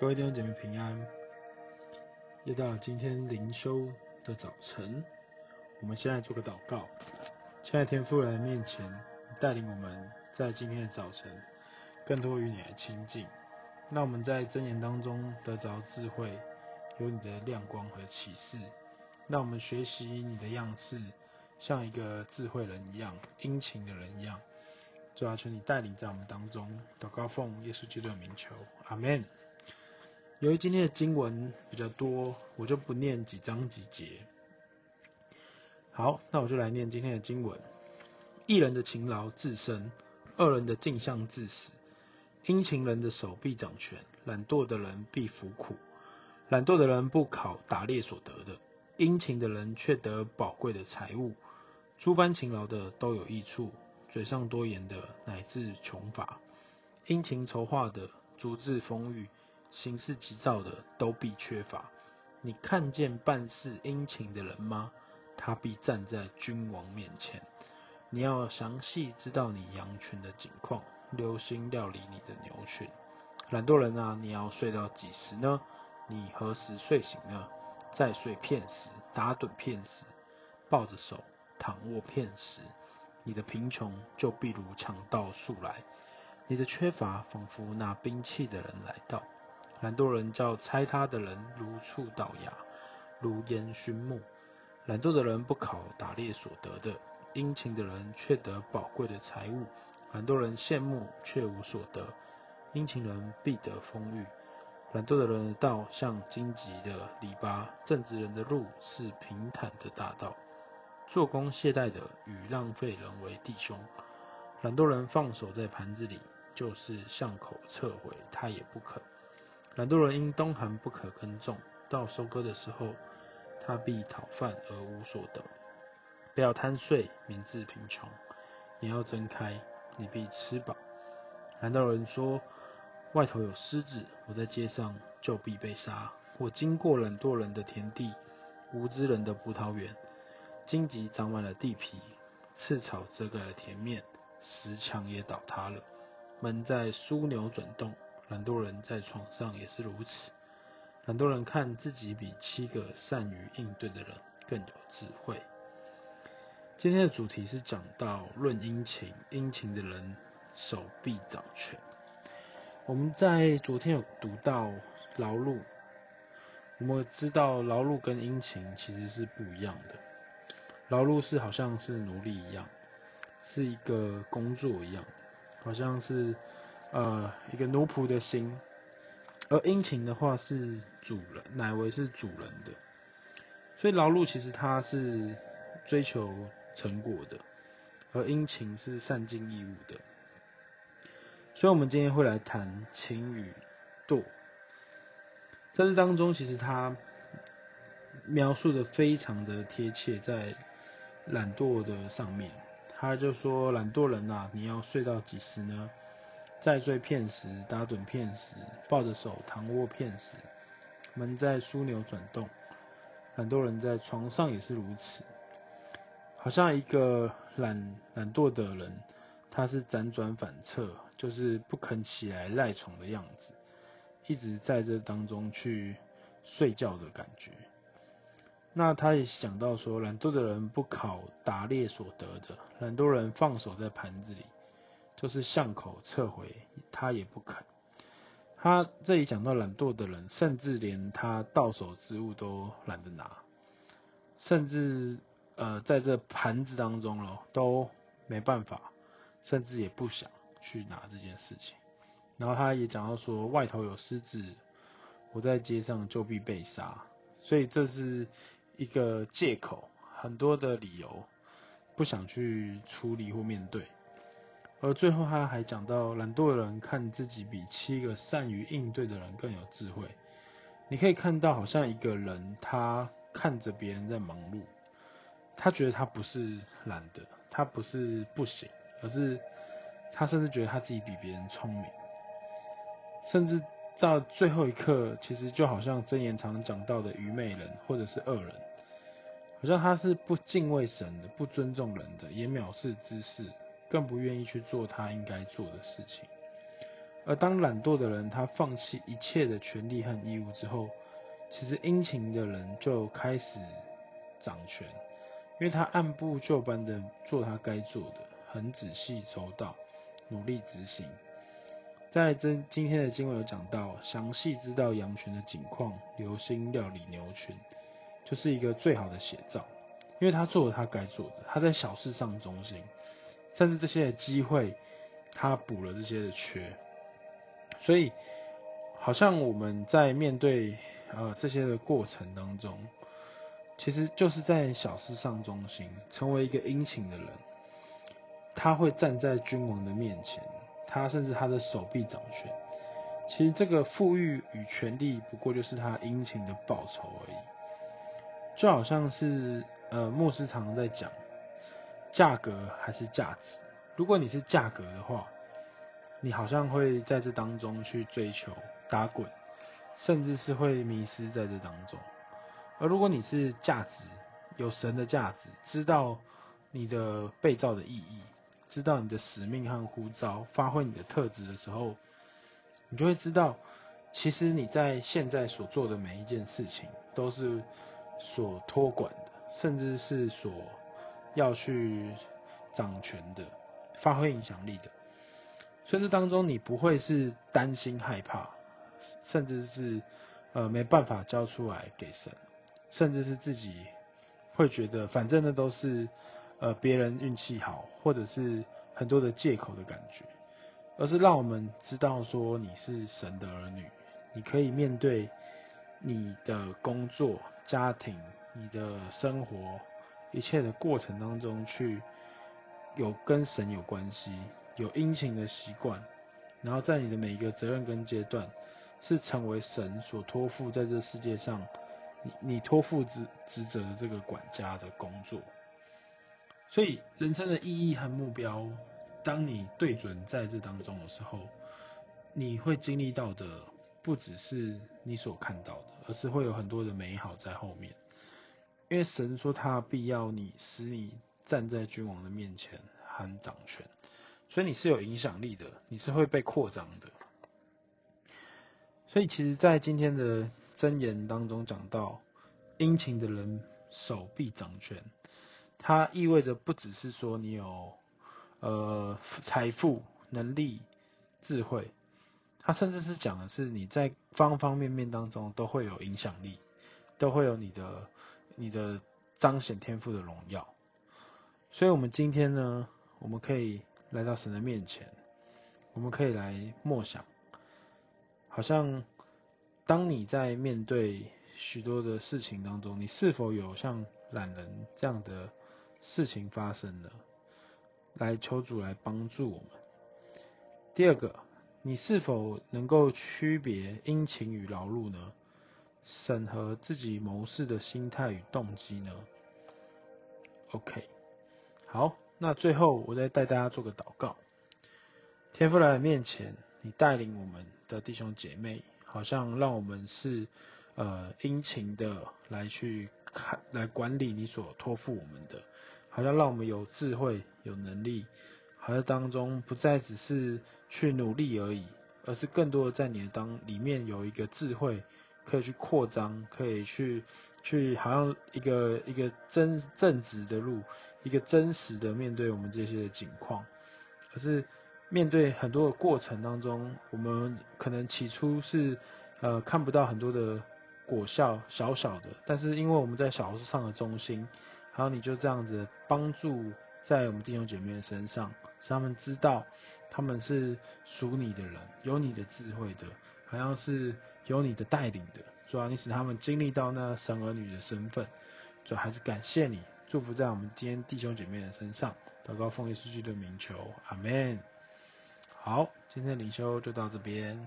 各位弟兄姐妹平安，又到了今天灵修的早晨，我们先来做个祷告。亲爱天父来面前，带领我们在今天的早晨更多与你来亲近。让我们在真言当中得着智慧，有你的亮光和启示。让我们学习你的样式，像一个智慧人一样，殷勤的人一样。主啊，求你带领在我们当中。祷告奉耶稣基督的名求，阿门。由于今天的经文比较多，我就不念几章几节。好，那我就来念今天的经文：一人的勤劳自生，二人的径向自死。殷勤人的手必掌权，懒惰的人必服苦。懒惰的人不考打猎所得的，殷勤的人却得宝贵的财物。诸般勤劳的都有益处，嘴上多言的乃至穷乏。殷勤筹划的足智丰裕。行事急躁的都必缺乏。你看见办事殷勤的人吗？他必站在君王面前。你要详细知道你羊群的景况，留心料理你的牛群。懒惰人啊，你要睡到几时呢？你何时睡醒呢？再睡片时，打盹片时，抱着手躺卧片时，你的贫穷就必如强盗速来，你的缺乏仿佛拿兵器的人来到。懒惰人叫猜他的人如触倒牙，如烟熏目。懒惰的人不考打猎所得的，殷勤的人却得宝贵的财物。懒惰人羡慕却无所得，殷勤人必得丰裕。懒惰的人的道像荆棘的篱笆，正直人的路是平坦的大道。做工懈怠的与浪费人为弟兄。懒惰人放手在盘子里，就是巷口撤回，他也不肯。懒惰人因冬寒不可耕种，到收割的时候，他必讨饭而无所得。不要贪睡，免致贫穷；眼要睁开，你必吃饱。懒惰人说：外头有狮子，我在街上就必被杀。我经过懒惰人的田地，无知人的葡萄园，荆棘长满了地皮，刺草遮盖了田面，石墙也倒塌了，门在枢纽转动。懒惰人在床上也是如此。懒惰人看自己比七个善于应对的人更有智慧。今天的主题是讲到论殷勤，殷勤的人手臂掌权。我们在昨天有读到劳碌，我们知道劳碌跟殷勤其实是不一样的。劳碌是好像是奴隶一样，是一个工作一样，好像是。呃，一个奴仆的心，而殷勤的话是主人，乃为是主人的，所以劳碌其实它是追求成果的，而殷勤是善尽义务的。所以，我们今天会来谈勤与惰，在这当中，其实他描述的非常的贴切，在懒惰的上面，他就说：懒惰人啊，你要睡到几时呢？再睡片时，打盹片时，抱着手躺卧片时，门在枢纽转动。懒惰人在床上也是如此，好像一个懒懒惰的人，他是辗转反侧，就是不肯起来赖床的样子，一直在这当中去睡觉的感觉。那他也讲到说，懒惰的人不考打猎所得的，懒惰人放手在盘子里。就是巷口撤回，他也不肯。他这里讲到懒惰的人，甚至连他到手之物都懒得拿，甚至呃在这盘子当中了都没办法，甚至也不想去拿这件事情。然后他也讲到说，外头有狮子，我在街上就必被杀。所以这是一个借口，很多的理由不想去处理或面对。而最后他还讲到，懒惰的人看自己比七个善于应对的人更有智慧。你可以看到，好像一个人他看着别人在忙碌，他觉得他不是懒得，他不是不行，而是他甚至觉得他自己比别人聪明。甚至到最后一刻，其实就好像箴言常讲到的愚昧人或者是恶人，好像他是不敬畏神的，不尊重人的，也藐视知识。更不愿意去做他应该做的事情，而当懒惰的人他放弃一切的权利和义务之后，其实殷勤的人就开始掌权，因为他按部就班的做他该做的，很仔细周到，努力执行。在这今天的经文有讲到，详细知道羊群的景况，留心料理牛群，就是一个最好的写照。因为他做了他该做的，他在小事上忠心，甚至这些机会，他补了这些的缺。所以，好像我们在面对呃这些的过程当中，其实就是在小事上中心，成为一个殷勤的人。他会站在君王的面前，他甚至他的手臂掌权。其实这个富裕与权力，不过就是他殷勤的报酬而已。就好像是呃牧师常常在讲，价格还是价值。如果你是价格的话，你好像会在这当中去追求打滚，甚至是会迷失在这当中。而如果你是价值，有神的价值，知道你的被造的意义，知道你的使命和呼召，发挥你的特质的时候，你就会知道，其实你在现在所做的每一件事情，都是所托管的，甚至是所要去掌权的，发挥影响力的。所以这当中，你不会是担心害怕，甚至是呃没办法交出来给神，甚至是自己会觉得反正那都是呃别人运气好，或者是很多的借口的感觉，而是让我们知道说你是神的儿女，你可以面对你的工作、家庭、你的生活一切的过程当中去有跟神有关系。有殷勤的习惯，然后在你的每一个责任跟阶段，是成为神所托付在这世界上，你你托付职职责的这个管家的工作。所以人生的意义和目标，当你对准在这当中的时候，你会经历到的不只是你所看到的，而是会有很多的美好在后面。因为神说他必要你，使你站在君王的面前，和掌权。所以你是有影响力的，你是会被扩张的。所以其实，在今天的箴言当中讲到，殷勤的人手臂掌权，它意味着不只是说你有呃财富、能力、智慧，它甚至是讲的是你在方方面面当中都会有影响力，都会有你的你的彰显天赋的荣耀。所以我们今天呢，我们可以。来到神的面前，我们可以来默想，好像当你在面对许多的事情当中，你是否有像懒人这样的事情发生了？来求主来帮助我们。第二个，你是否能够区别殷勤与劳碌呢？审核自己谋事的心态与动机呢？OK，好。那最后，我再带大家做个祷告。天父来的面前，你带领我们的弟兄姐妹，好像让我们是呃殷勤的来去看、来管理你所托付我们的，好像让我们有智慧、有能力，好像当中不再只是去努力而已，而是更多的在你的当里面有一个智慧，可以去扩张，可以去去好像一个一个真正直的路。一个真实的面对我们这些的境况，可是面对很多的过程当中，我们可能起初是呃看不到很多的果效，小小的，但是因为我们在小事上的中心，然后你就这样子帮助在我们弟兄姐妹的身上，使他们知道他们是属你的人，有你的智慧的，好像是有你的带领的，主要你使他们经历到那神儿女的身份，主要还是感谢你。祝福在我们今天弟兄姐妹的身上，祷告奉耶稣基督的名求，阿门。好，今天的灵修就到这边。